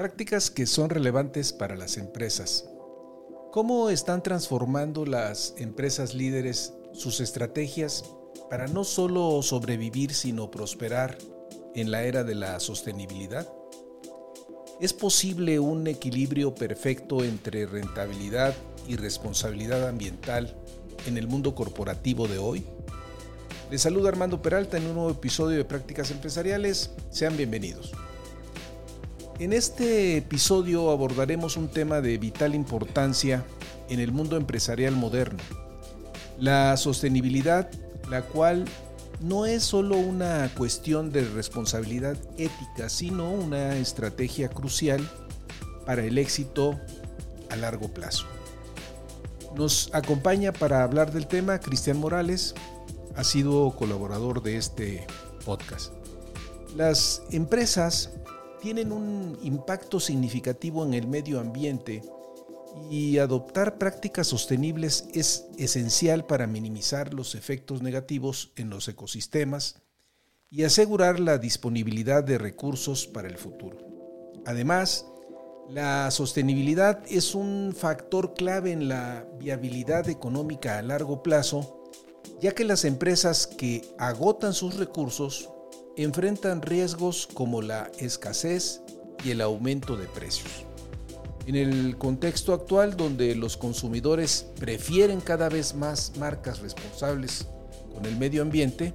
Prácticas que son relevantes para las empresas. ¿Cómo están transformando las empresas líderes sus estrategias para no solo sobrevivir, sino prosperar en la era de la sostenibilidad? ¿Es posible un equilibrio perfecto entre rentabilidad y responsabilidad ambiental en el mundo corporativo de hoy? Les saluda Armando Peralta en un nuevo episodio de Prácticas Empresariales. Sean bienvenidos. En este episodio abordaremos un tema de vital importancia en el mundo empresarial moderno. La sostenibilidad, la cual no es solo una cuestión de responsabilidad ética, sino una estrategia crucial para el éxito a largo plazo. Nos acompaña para hablar del tema Cristian Morales, ha sido colaborador de este podcast. Las empresas tienen un impacto significativo en el medio ambiente y adoptar prácticas sostenibles es esencial para minimizar los efectos negativos en los ecosistemas y asegurar la disponibilidad de recursos para el futuro. Además, la sostenibilidad es un factor clave en la viabilidad económica a largo plazo ya que las empresas que agotan sus recursos enfrentan riesgos como la escasez y el aumento de precios. En el contexto actual donde los consumidores prefieren cada vez más marcas responsables con el medio ambiente,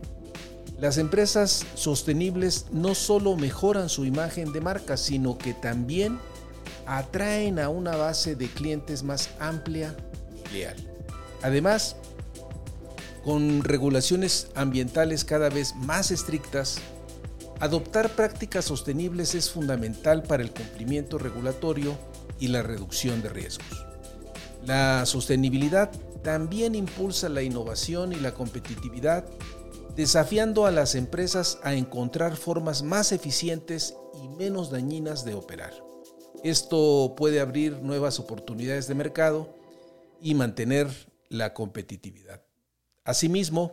las empresas sostenibles no solo mejoran su imagen de marca, sino que también atraen a una base de clientes más amplia y leal. Además, con regulaciones ambientales cada vez más estrictas, adoptar prácticas sostenibles es fundamental para el cumplimiento regulatorio y la reducción de riesgos. La sostenibilidad también impulsa la innovación y la competitividad, desafiando a las empresas a encontrar formas más eficientes y menos dañinas de operar. Esto puede abrir nuevas oportunidades de mercado y mantener la competitividad. Asimismo,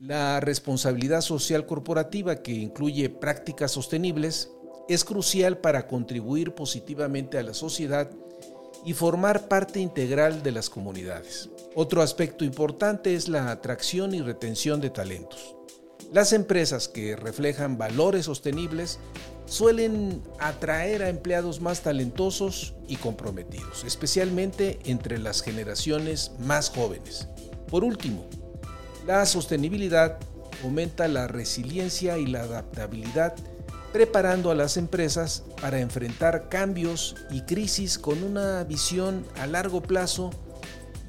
la responsabilidad social corporativa, que incluye prácticas sostenibles, es crucial para contribuir positivamente a la sociedad y formar parte integral de las comunidades. Otro aspecto importante es la atracción y retención de talentos. Las empresas que reflejan valores sostenibles suelen atraer a empleados más talentosos y comprometidos, especialmente entre las generaciones más jóvenes. Por último, la sostenibilidad aumenta la resiliencia y la adaptabilidad, preparando a las empresas para enfrentar cambios y crisis con una visión a largo plazo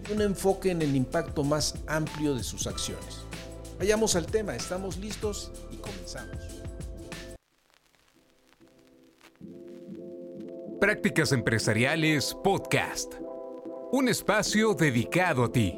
y un enfoque en el impacto más amplio de sus acciones. Vayamos al tema, estamos listos y comenzamos. Prácticas Empresariales Podcast. Un espacio dedicado a ti.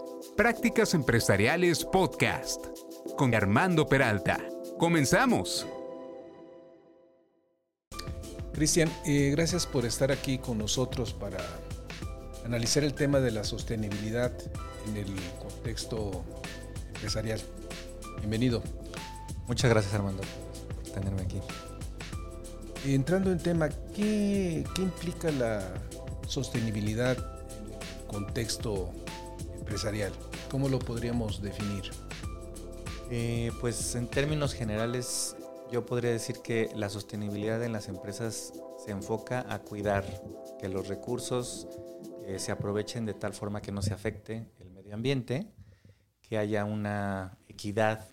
Prácticas Empresariales Podcast con Armando Peralta. Comenzamos. Cristian, eh, gracias por estar aquí con nosotros para analizar el tema de la sostenibilidad en el contexto empresarial. Bienvenido. Muchas gracias Armando por tenerme aquí. Entrando en tema, ¿qué, qué implica la sostenibilidad en el contexto ¿Cómo lo podríamos definir? Eh, pues en términos generales, yo podría decir que la sostenibilidad en las empresas se enfoca a cuidar que los recursos eh, se aprovechen de tal forma que no se afecte el medio ambiente, que haya una equidad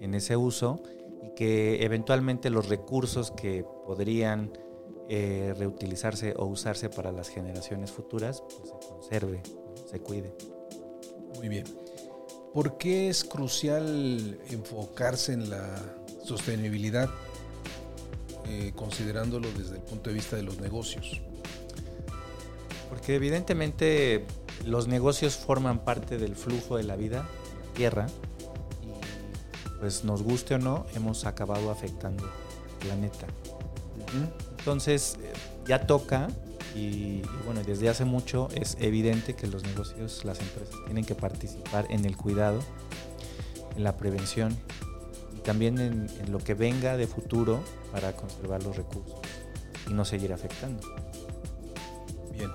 en, ese uso y que eventualmente los recursos que podrían eh, reutilizarse o usarse para las generaciones futuras pues, se conserve, se cuide. Muy bien. ¿Por qué es crucial enfocarse en la sostenibilidad, eh, considerándolo desde el punto de vista de los negocios? Porque evidentemente los negocios forman parte del flujo de la vida, la tierra, y pues nos guste o no, hemos acabado afectando el planeta. Entonces, eh, ya toca y, bueno, desde hace mucho es evidente que los negocios, las empresas tienen que participar en el cuidado, en la prevención y también en, lo que venga de futuro para conservar los recursos y no seguir afectando. Bien.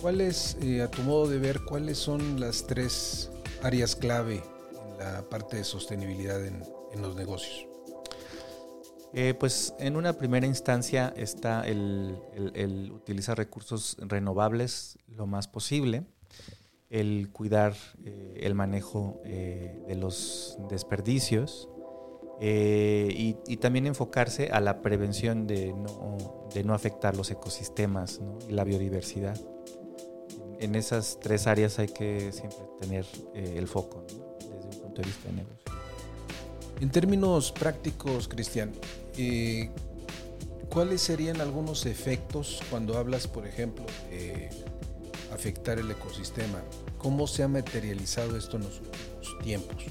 ¿Cuáles, eh, a tu modo de ver, cuáles son las tres áreas clave en la parte de sostenibilidad en los negocios? Eh, pues en una primera instancia está el, utilizar recursos renovables lo más posible, el cuidar eh, el manejo eh, de los desperdicios y, también enfocarse a la prevención de no, afectar los ecosistemas y la biodiversidad. En esas tres áreas hay que siempre tener el foco desde un punto de vista de negocio. En términos prácticos, Cristian, eh, ¿cuáles serían algunos efectos cuando hablas, por ejemplo, de afectar el ecosistema? ¿Cómo se ha materializado esto en los últimos tiempos?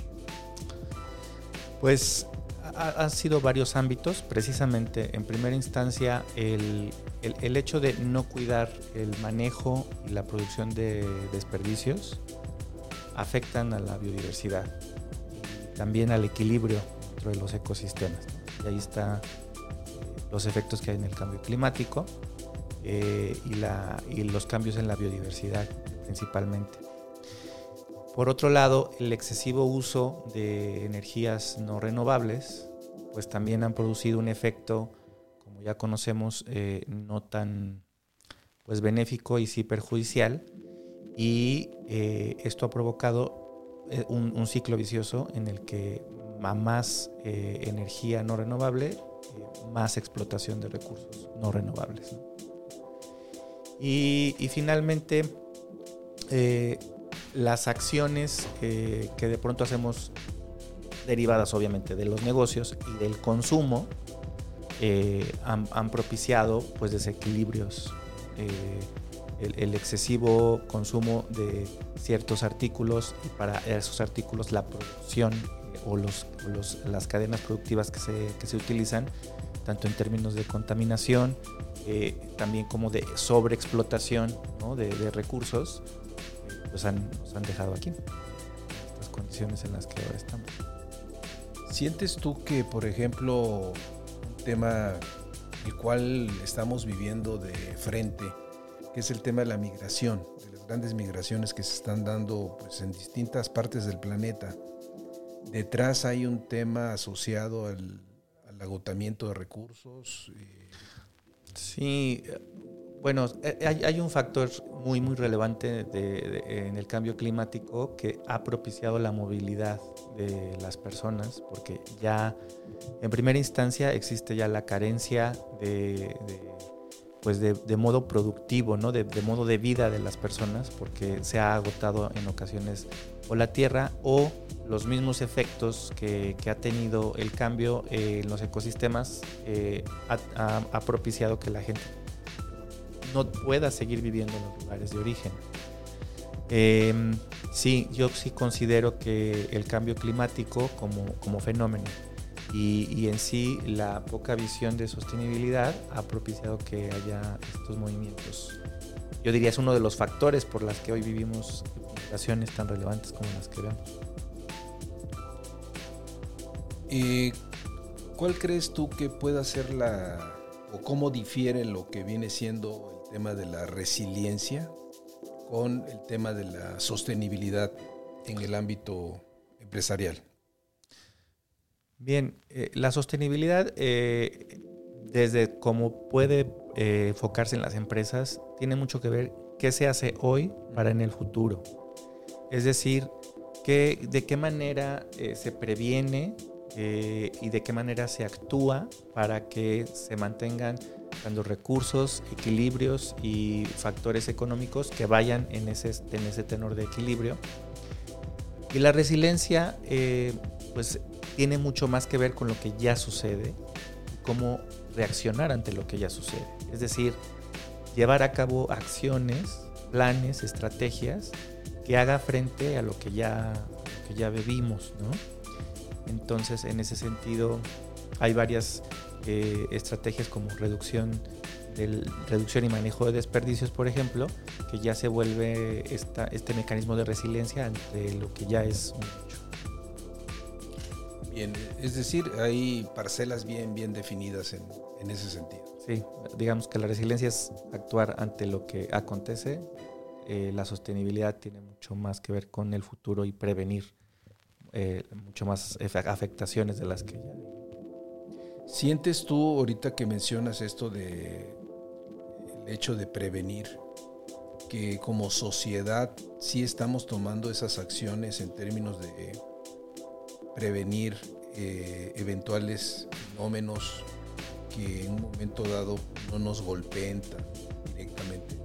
Pues han sido varios ámbitos. Precisamente, en primera instancia, el, hecho de no cuidar el manejo y la producción de desperdicios afectan a la biodiversidad también al equilibrio dentro de los ecosistemas. Y ahí están eh, los efectos que hay en el cambio climático eh, y, la, y los cambios en la biodiversidad principalmente. Por otro lado, el excesivo uso de energías no renovables, pues también han producido un efecto, como ya conocemos, eh, no tan pues benéfico y sí perjudicial. Y esto ha provocado un, ciclo vicioso en el que más eh, energía no renovable, eh, más explotación de recursos no renovables. Y, finalmente, las acciones que de pronto hacemos derivadas obviamente de los negocios y del consumo han, propiciado pues desequilibrios el, excesivo consumo de ciertos artículos y para esos artículos la producción eh, o, los, las cadenas productivas que se, que se, utilizan, tanto en términos de contaminación, eh, también como de sobreexplotación ¿no? de, de, recursos, pues han, nos han dejado aquí, las condiciones en las que ahora estamos. ¿Sientes tú que, por ejemplo, un tema el cual estamos viviendo de frente, que es el tema de la migración, de las grandes migraciones que se están dando pues, en distintas partes del planeta. Detrás hay un tema asociado al, agotamiento de recursos. Eh. Sí, bueno, eh, hay, un factor muy, muy relevante en el cambio climático que ha propiciado la movilidad de las personas, porque ya en primera instancia existe ya la carencia de pues de, modo productivo, ¿no? De, modo de vida de las personas, porque se ha agotado en ocasiones o la tierra o los mismos efectos que, ha tenido el cambio en los ecosistemas eh, ha, propiciado que la gente no pueda seguir viviendo en los lugares de origen. Em, sí, yo sí considero que el cambio climático como, como fenómeno y, en sí la poca visión de sostenibilidad ha propiciado que haya estos movimientos. Yo diría es uno de los factores por los que hoy vivimos situaciones tan relevantes como las que vemos. ¿Cuál crees tú que pueda ser la, o cómo difiere lo que viene siendo el tema de la resiliencia con el tema de la sostenibilidad en el ámbito empresarial? Bien, eh, la sostenibilidad, eh, desde cómo puede eh, enfocarse en las empresas, tiene mucho que ver qué se hace hoy para en el futuro. Es decir, de qué manera se previene y de qué manera se actúa para que se mantengan tanto recursos, equilibrios y factores económicos que vayan en ese, en ese tenor de equilibrio Y la resiliencia, eh, pues, tiene mucho más que ver con lo que ya sucede, cómo reaccionar ante lo que ya sucede. Es decir, llevar a cabo acciones, planes, estrategias que haga frente a lo que ya, que ya vivimos, ¿no? Entonces, en ese sentido, hay varias eh, estrategias como reducción, del, reducción y manejo de desperdicios, por ejemplo, que ya se vuelve esta, este mecanismo de resiliencia ante lo que ya es un. Bien, es decir, hay parcelas bien, bien definidas en, en ese sentido. Sí, digamos que la resiliencia es actuar ante lo que acontece. Eh, la sostenibilidad tiene mucho más que ver con el futuro y prevenir eh, mucho más afectaciones de las que ya ¿Sientes tú ahorita que mencionas esto de el hecho de prevenir que como sociedad sí estamos tomando esas acciones en términos de prevenir eh, eventuales fenómenos que en un momento dado no nos golpeen directamente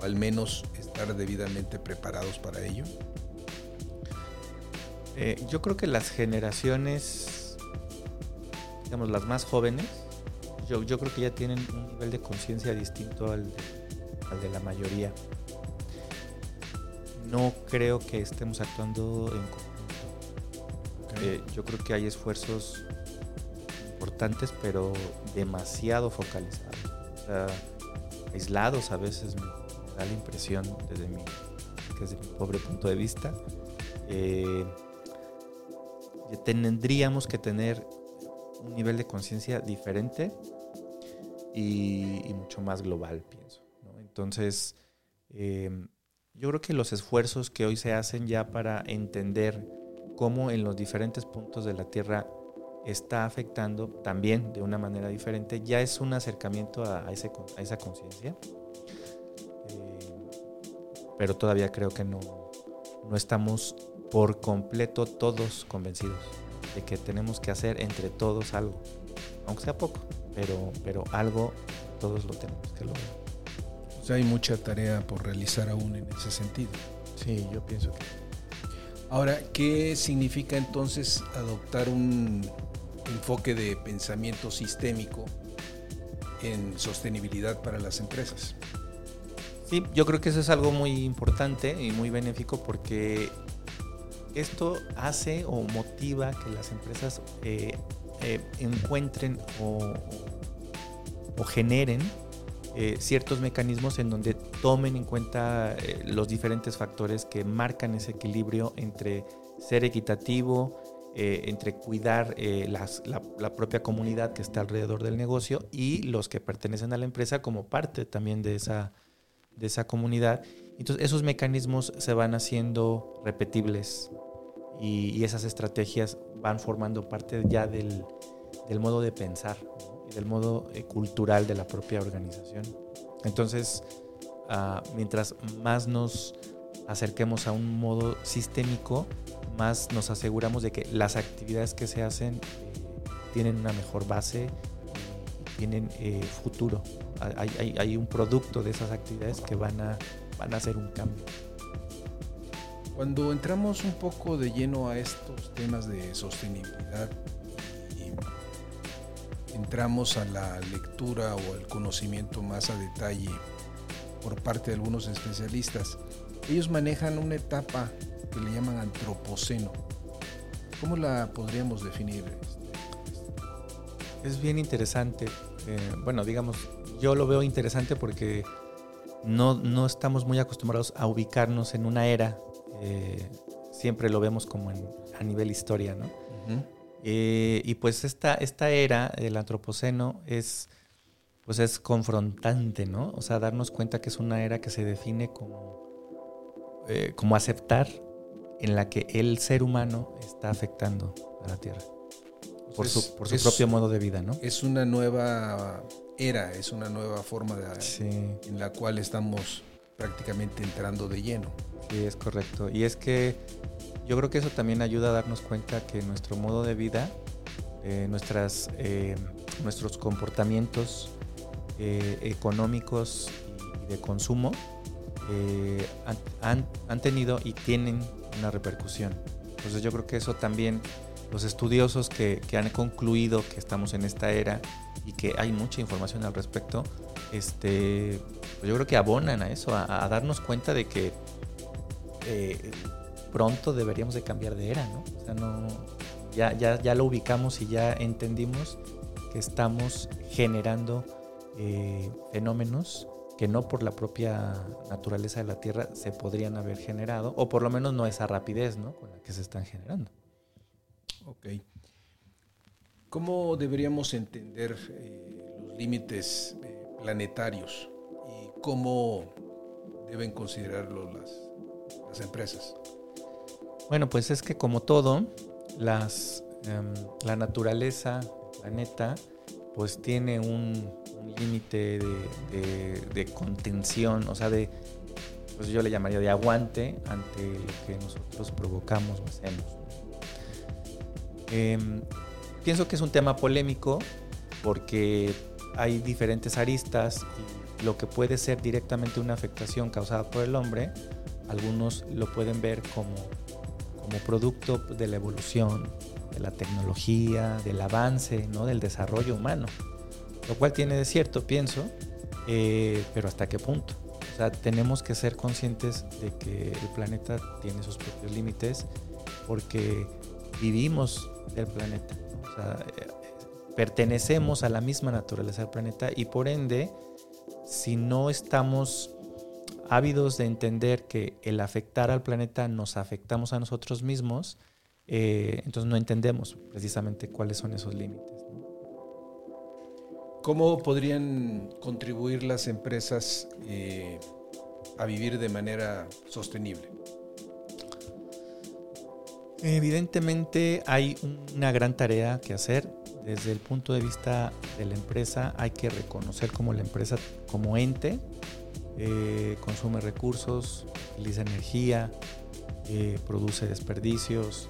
o al menos estar debidamente preparados para ello? Eh, yo creo que las generaciones, digamos, las más jóvenes, yo, creo que ya tienen un nivel de conciencia distinto al de, al de la mayoría. No creo que estemos actuando en. Eh, yo creo que hay esfuerzos importantes, pero demasiado focalizados. O sea, aislados a veces me, da la impresión desde mi, desde mi pobre punto de vista. Eh, tendríamos que tener un nivel de conciencia diferente y, mucho más global, pienso. Entonces, em, yo creo que los esfuerzos que hoy se hacen ya para entender cómo en los diferentes puntos de la Tierra está afectando también de una manera diferente, ya es un acercamiento a, ese, a esa conciencia. Em, pero todavía creo que no, no estamos por completo todos convencidos de que tenemos que hacer entre todos algo, aunque sea poco, pero, pero algo todos lo tenemos que lograr. O sea, hay mucha tarea por realizar aún en ese sentido. Sí, yo pienso que. Ahora, ¿qué significa entonces adoptar un enfoque de pensamiento sistémico en sostenibilidad para las empresas? Sí, yo creo que eso es algo muy importante y muy benéfico porque esto hace o motiva que las empresas eh, eh, encuentren o, generen eh, ciertos mecanismos en donde tomen en cuenta los diferentes factores que marcan ese equilibrio entre ser equitativo, entre cuidar la, propia comunidad que está alrededor del negocio y los que pertenecen a la empresa como parte también de esa, de esa comunidad. Entonces esos mecanismos se van haciendo repetibles y, esas estrategias van formando parte ya del, modo de pensar y del modo eh, cultural de la propia organización. Entonces, ah, mientras más nos acerquemos a un modo sistémico, más nos aseguramos de que las actividades que se hacen eh, tienen una mejor base tienen eh, futuro. Hay, hay, un producto de esas actividades que van a, van a hacer un cambio. Cuando entramos un poco de lleno a estos temas de sostenibilidad entramos a la lectura o al conocimiento más a detalle por parte de algunos especialistas, ellos manejan una etapa que le llaman antropoceno. ¿Cómo la podríamos definir? Es bien interesante. Eh, bueno, digamos, yo lo veo interesante porque no, no estamos muy acostumbrados a ubicarnos en una era eh, siempre lo vemos como a nivel historia, ¿no? Eh, y pues esta, esta era del antropoceno es, pues es confrontante, ¿no? O sea, darnos cuenta que es una era que se define como, eh, como aceptar en la que el ser humano está afectando a la Tierra. Por su, por su propio modo de vida, ¿no? Es una nueva era, es una nueva forma de, en la cual estamos prácticamente entrando de lleno. Sí, es correcto. Y es que yo creo que eso también ayuda a darnos cuenta que nuestro modo de vida, eh, nuestras, eh, nuestros comportamientos eh, económicos y de consumo han, han, tenido y tienen una repercusión. Entonces yo creo que eso también los estudiosos que, han concluido que estamos en esta era y que hay mucha información al respecto, este, pues yo creo que abonan a eso, a, darnos cuenta de que pronto deberíamos de cambiar de era, ¿no? O sea, no, ya, ya, ya lo ubicamos y ya entendimos que estamos generando eh, fenómenos que no por la propia naturaleza de la Tierra se podrían haber generado, o por lo menos no esa rapidez ¿no? con la que se están generando. Ok. ¿Cómo deberíamos entender eh, los límites eh, planetarios y cómo deben considerarlo las, las, empresas? Bueno, pues es que como todo, em, la naturaleza, el planeta, pues tiene un, límite de, contención, o sea, de, pues yo le llamaría de aguante ante lo que nosotros provocamos o hacemos. Em, pienso que es un tema polémico porque hay diferentes aristas y lo que puede ser directamente una afectación causada por el hombre, algunos lo pueden ver como, como producto de la evolución, de la tecnología, del avance, ¿no? del desarrollo humano. Lo cual tiene de cierto, pienso, eh, pero ¿hasta qué punto? Tenemos que ser conscientes de que el planeta tiene sus propios límites porque vivimos del planeta. Eh, pertenecemos a la misma naturaleza del planeta y por ende, si no estamos ávidos de entender que el afectar al planeta nos afectamos a nosotros mismos, eh, entonces no entendemos precisamente cuáles son esos límites. ¿Cómo podrían contribuir las empresas eh, a vivir de manera sostenible? Evidentemente hay una gran tarea que hacer. Desde el punto de vista de la empresa hay que reconocer como la empresa como ente eh, consume recursos, utiliza energía, eh, produce desperdicios,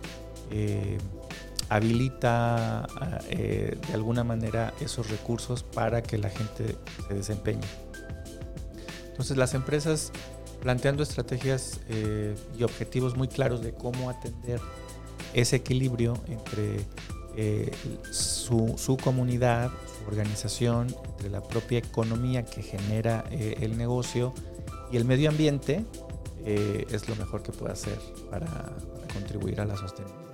habilita eh, de alguna manera esos recursos para que la gente se desempeñe. Entonces las empresas planteando estrategias y objetivos muy claros de cómo atender ese equilibrio entre su, comunidad, organización, entre la propia economía que genera el negocio y el medio ambiente, es lo mejor que puede hacer para contribuir a la sostenibilidad.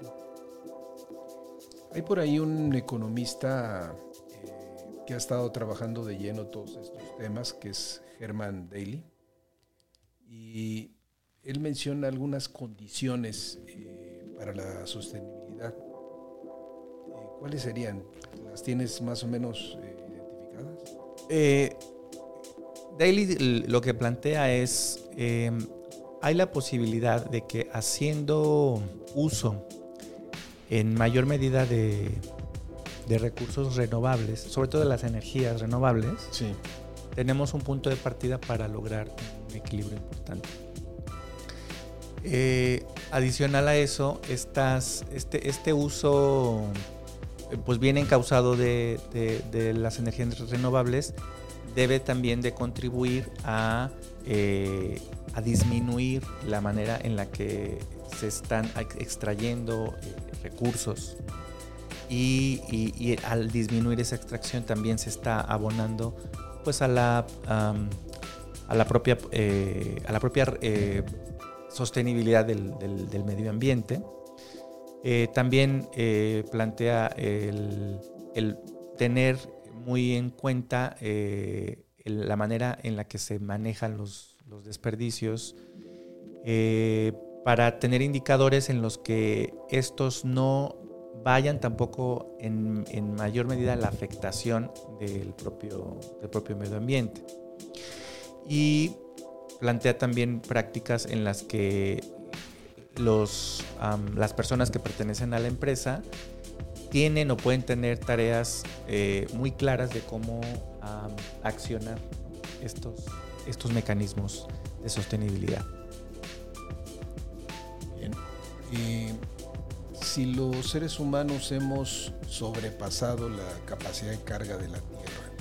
Hay por ahí un economista eh, que ha estado trabajando de lleno todos estos temas, que es Herman Daly. Y él menciona algunas condiciones eh, para la sostenibilidad. Eh, ¿Cuáles serían? ¿Las tienes más o menos identificadas? Daly lo que plantea es, hay la posibilidad de que haciendo uso en mayor medida de, recursos renovables, sobre todo de las energías renovables, tenemos un punto de partida para lograr un equilibrio importante. Eh, adicional a eso, estas, este, este uso eh, pues viene encausado de, las energías renovables, debe también de contribuir a, eh, disminuir la manera en la que se están extrayendo recursos y, al disminuir esa extracción también se está abonando pues a la, a la propia, eh, a la propia eh, sostenibilidad del, medio ambiente. Eh, también plantea el, tener muy en cuenta la manera en la que se manejan los, desperdicios para tener indicadores en los que estos no vayan tampoco en, mayor medida a la afectación del propio medio ambiente. Y plantea también prácticas en las que las personas que pertenecen a la empresa tienen o pueden tener tareas eh, muy claras de cómo accionar estos, estos mecanismos de sostenibilidad. si los seres humanos hemos sobrepasado la capacidad de carga de la Tierra,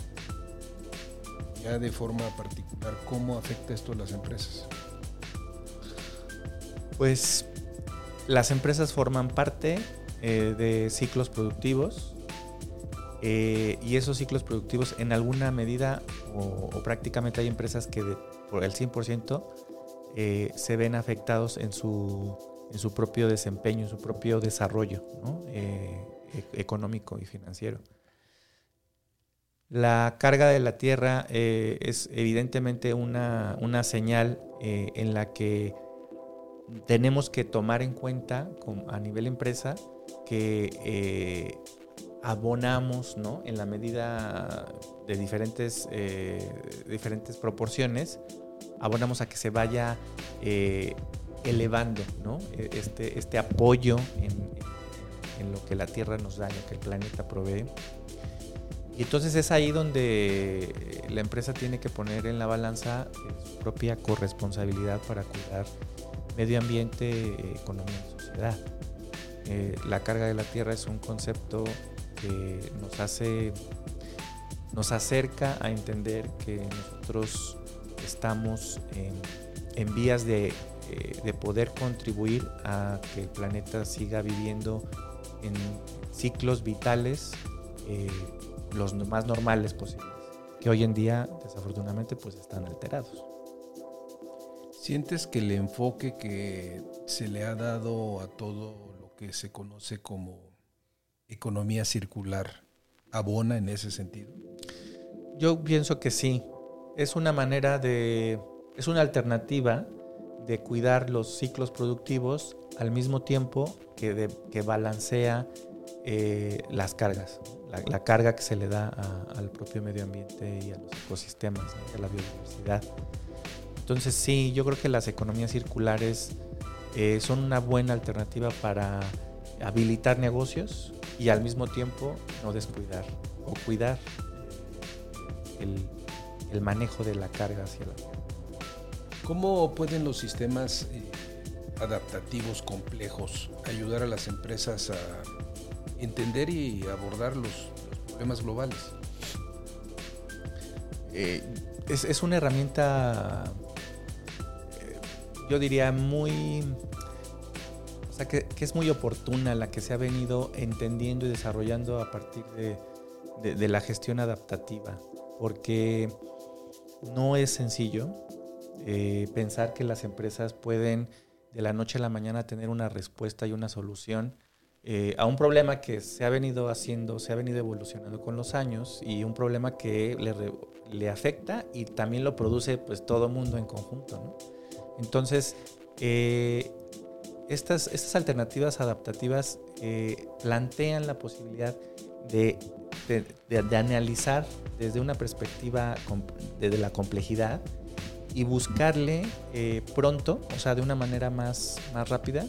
ya de forma particular, ¿cómo afecta esto a las empresas? Pues las empresas forman parte eh, de ciclos productivos eh, y esos ciclos productivos en alguna medida o, prácticamente hay empresas que por el 100% eh, se ven afectados en su, en su propio desempeño, en su propio desarrollo e, económico y financiero. La carga de la tierra es evidentemente una, una señal en la que tenemos que tomar en cuenta a nivel empresa que eh, abonamos en la medida de diferentes, eh, diferentes proporciones, abonamos a que se vaya eh, elevando. E, este, este apoyo en, lo que la Tierra nos da, en lo que el planeta provee. Y entonces es ahí donde la empresa tiene que poner en la balanza su propia corresponsabilidad para cuidar medio ambiente, economía y sociedad. Eh, la carga de la tierra es un concepto que nos hace, nos acerca a entender que nosotros estamos en, vías eh, de, poder contribuir a que el planeta siga viviendo en ciclos vitales eh, los más normales posibles, que hoy en día desafortunadamente pues están alterados. ¿Sientes que el enfoque que se le ha dado a todo lo que se conoce como economía circular abona en ese sentido? Yo pienso que sí. Es una manera de, es una alternativa de cuidar los ciclos productivos al mismo tiempo que, balancea eh, las cargas, la, carga que se le da al propio medio ambiente y a los ecosistemas, a la biodiversidad. Entonces sí, yo creo que las economías circulares eh, son una buena alternativa para habilitar negocios y al mismo tiempo no descuidar o cuidar eh, el, manejo de la carga hacia la. ¿Cómo pueden los sistemas eh, adaptativos complejos ayudar a las empresas a entender y abordar los, problemas globales? es, es, una herramienta yo diría, muy... O sea, que, es muy oportuna la que se ha venido entendiendo y desarrollando a partir de, la gestión adaptativa, porque no es sencillo eh, pensar que las empresas pueden de la noche a la mañana tener una respuesta y una solución eh, a un problema que se ha venido haciendo, se ha venido evolucionando con los años y un problema que le, le afecta y también lo produce pues todo mundo en conjunto. ¿no? Entonces, eh, estas, estas, alternativas adaptativas eh, plantean la posibilidad de, analizar desde una perspectiva de la complejidad y buscarle eh, pronto, o sea, de una manera más, más rápida,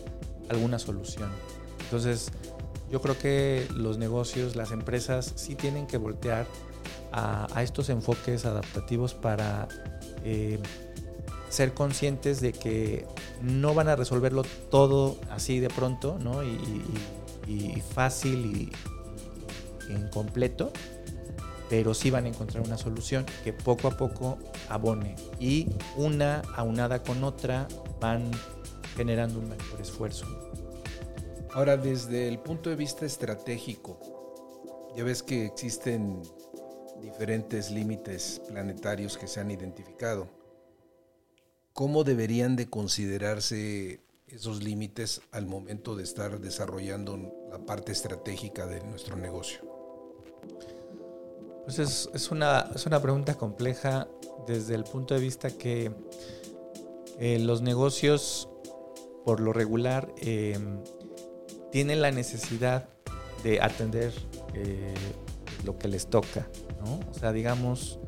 alguna solución. Entonces, yo creo que los negocios, las empresas sí tienen que voltear a, estos enfoques adaptativos para ser conscientes de que no van a resolverlo todo así de pronto, ¿no? Y, fácil y, incompleto, pero sí van a encontrar una solución que poco a poco abone y una aunada con otra van generando un mejor esfuerzo. Ahora, desde el punto de vista estratégico, ya ves que existen diferentes límites planetarios que se han identificado ¿Cómo deberían de considerarse esos límites al momento de estar desarrollando la parte estratégica de nuestro negocio? Pues es, una, pregunta compleja desde el punto de vista que eh, los negocios, por lo regular, eh, tienen la necesidad de atender eh, lo que les toca, ¿no? O sea, digamos,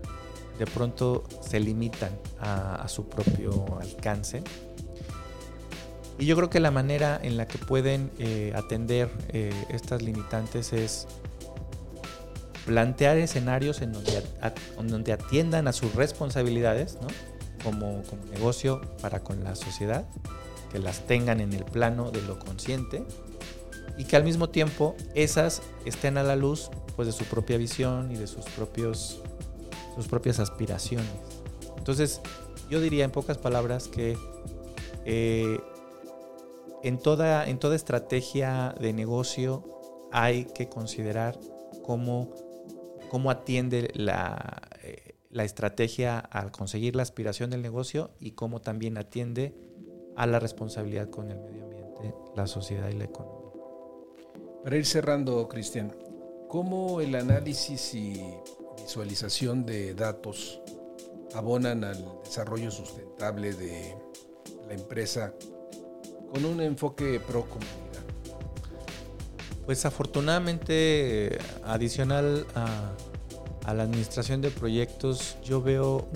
de pronto se limitan a, su propio alcance. Y yo creo que la manera en la que pueden eh, atender eh, estas limitantes es plantear escenarios en donde, donde atiendan a sus responsabilidades como, como negocio para con la sociedad, que las tengan en el plano de lo consciente y que al mismo tiempo esas estén a la luz pues, de su propia visión y de sus propios sus propias aspiraciones. Entonces, yo diría en pocas palabras que eh, en toda, en toda estrategia de negocio hay que considerar cómo, cómo atiende la, eh, la estrategia al conseguir la aspiración del negocio y cómo también atiende a la responsabilidad con el medio ambiente, la sociedad y la economía. Para ir cerrando, Cristian, ¿cómo el análisis y visualización de datos abonan al desarrollo sustentable de la empresa con un enfoque pro comunidad? Pues afortunadamente, adicional a, la administración de proyectos, yo veo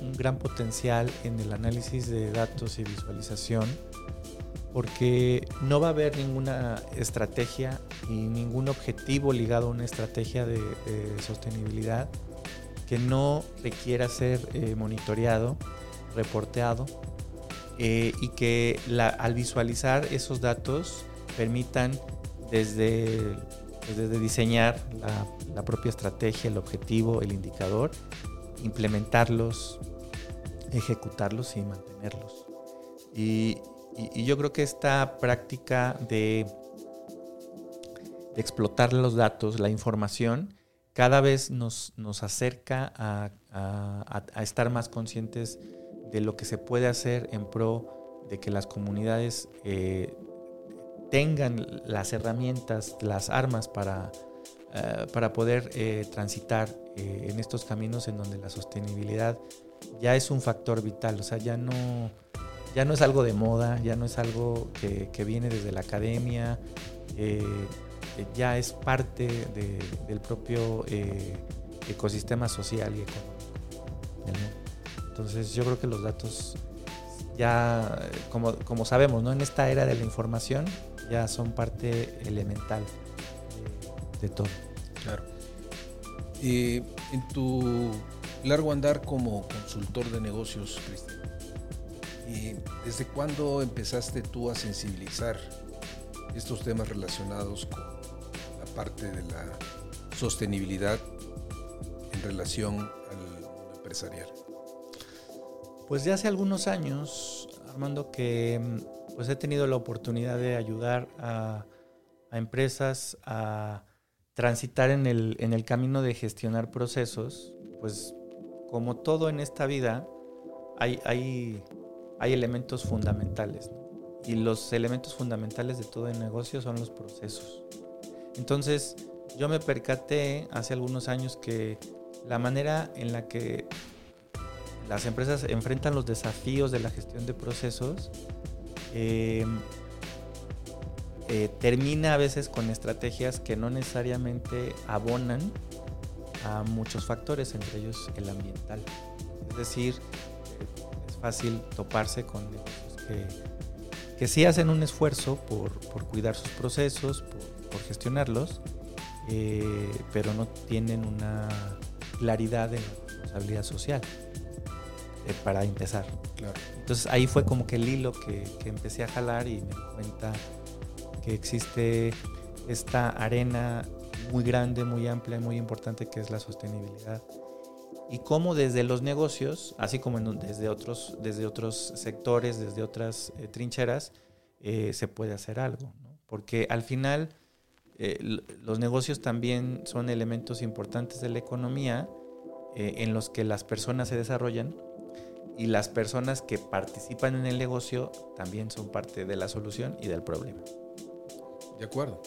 un gran potencial en el análisis de datos y visualización, porque no va a haber ninguna estrategia y ningún objetivo ligado a una estrategia de, sostenibilidad que no requiera ser eh, monitoreado, reporteado eh, y que al visualizar esos datos permitan desde, desde diseñar la, propia estrategia, el objetivo, el indicador, implementarlos, ejecutarlos y mantenerlos. Y, yo creo que esta práctica de, explotar los datos, la información, cada vez nos, nos acerca a, estar más conscientes de lo que se puede hacer en pro de que las comunidades eh, tengan las herramientas, las armas para, eh, para poder eh, transitar en estos caminos en donde la sostenibilidad ya es un factor vital, o sea, ya no, ya no es algo de moda, ya no es algo que, viene desde la academia, ya es parte del propio ecosistema social y económico. Entonces yo creo que los datos ya, como, como sabemos, ¿no? en esta era de la información, ya son parte elemental de, todo. Claro. en tu largo andar como consultor de negocios, Cristian, ¿desde cuándo empezaste tú a sensibilizar estos temas relacionados con la parte de la sostenibilidad en relación al empresarial? Pues de hace algunos años, Armando, que pues he tenido la oportunidad de ayudar a, empresas a transitar en el, en el camino de gestionar procesos, pues como todo en esta vida, hay, hay, hay elementos fundamentales. Y los elementos fundamentales de todo el negocio son los procesos. Entonces, yo me percaté hace algunos años que la manera en la que las empresas enfrentan los desafíos de la gestión de procesos eh, eh, termina a veces con estrategias que no necesariamente abonan a muchos factores, entre ellos el ambiental. Es decir, fácil toparse con que, que sí hacen un esfuerzo por, cuidar sus procesos, por, gestionarlos, eh, pero no tienen una claridad de responsabilidad social. Eh, para empezar. Entonces ahí fue como que el hilo que, empecé a jalar y me di cuenta que existe esta arena muy grande, muy amplia, muy importante que es la sostenibilidad. Y cómo desde los negocios, así como desde, otros, desde otros sectores, desde otras eh, trincheras, eh, se puede hacer algo. Porque al final los negocios también son elementos importantes de la economía en los que las personas se desarrollan y las personas que participan en el negocio también son parte de la solución y del problema. De acuerdo.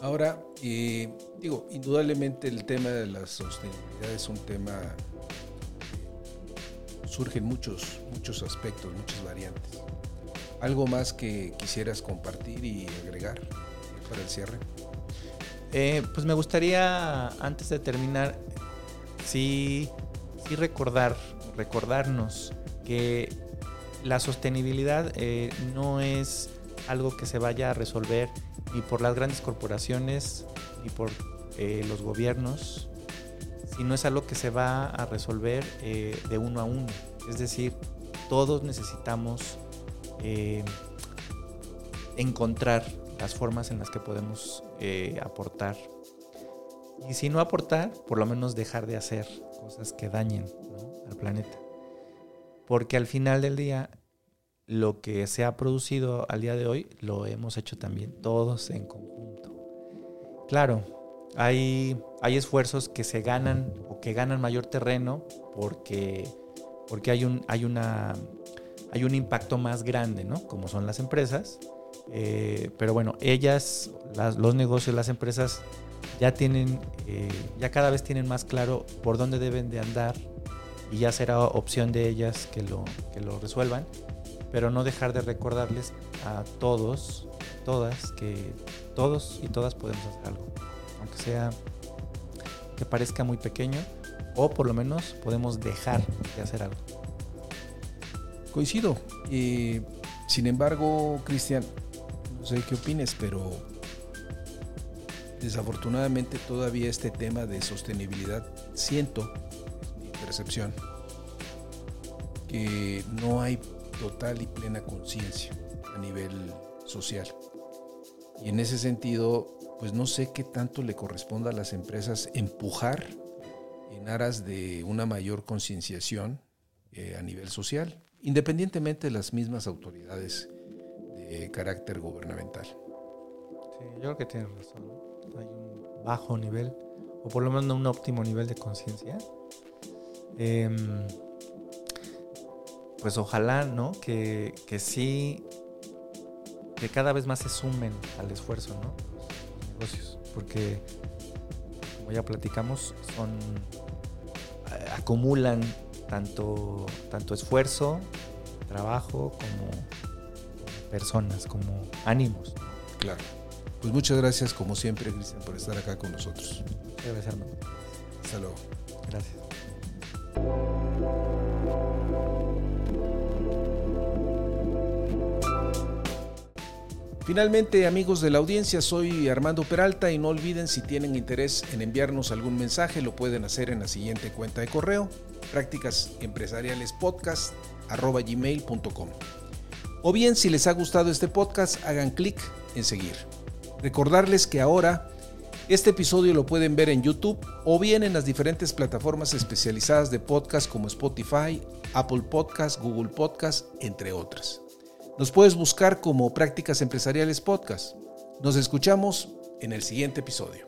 Ahora, digo, indudablemente el tema de la sostenibilidad es un tema que surgen muchos, muchos aspectos, muchas variantes. ¿Algo más que quisieras compartir y agregar para el cierre? Eh, pues me gustaría, antes de terminar, sí, sí recordar recordarnos que la sostenibilidad eh, no es algo que se vaya a resolver ni por las grandes corporaciones ni por eh, los gobiernos, sino es algo que se va a resolver eh, de uno a uno. Es decir, todos necesitamos encontrar las formas en las que podemos aportar. Y si no aportar, por lo menos dejar de hacer cosas que dañen al planeta. Porque al final del día, lo que se ha producido al día de hoy lo hemos hecho también todos en conjunto. Claro, hay, hay esfuerzos que se ganan o que ganan mayor terreno porque, porque hay, un, hay, una, hay un impacto más grande, ¿no? Como son las empresas. Eh, pero bueno, ellas, los negocios, las empresas ya tienen, eh, ya cada vez tienen más claro por dónde deben de andar y ya será opción de ellas que lo, que lo resuelvan pero no dejar de recordarles a todos, todas, que todos y todas podemos hacer algo, aunque sea que parezca muy pequeño, o por lo menos podemos dejar de hacer algo. Coincido. y sin embargo, Cristian, no sé qué opines, pero desafortunadamente todavía este tema de sostenibilidad, siento, mi percepción, que no hay total y plena conciencia a nivel social. Y en ese sentido, pues no sé qué tanto le corresponda a las empresas empujar en aras de una mayor concienciación eh, a nivel social, independientemente de las mismas autoridades de carácter gubernamental. Sí, yo creo que tienes razón. Hay un bajo nivel, o por lo menos un óptimo nivel de conciencia. Eh, pues ojalá, ¿no? Que, que sí, que cada vez más se sumen al esfuerzo, ¿no? Los negocios, porque como ya platicamos, son eh, acumulan tanto, tanto esfuerzo, trabajo, como personas, como ánimos. Claro. Pues muchas gracias, como siempre, Cristian, por estar acá con nosotros. Gracias, hermano. Hasta luego. Gracias. Finalmente, amigos de la audiencia, soy Armando Peralta y no olviden si tienen interés en enviarnos algún mensaje, lo pueden hacer en la siguiente cuenta de correo, prácticasempresarialespodcast.gmail.com O bien, si les ha gustado este podcast, hagan clic en seguir. Recordarles que ahora este episodio lo pueden ver en YouTube o bien en las diferentes plataformas especializadas de podcast como Spotify, Apple Podcast, Google Podcast, entre otras. Nos puedes buscar como Prácticas Empresariales Podcast. Nos escuchamos en el siguiente episodio.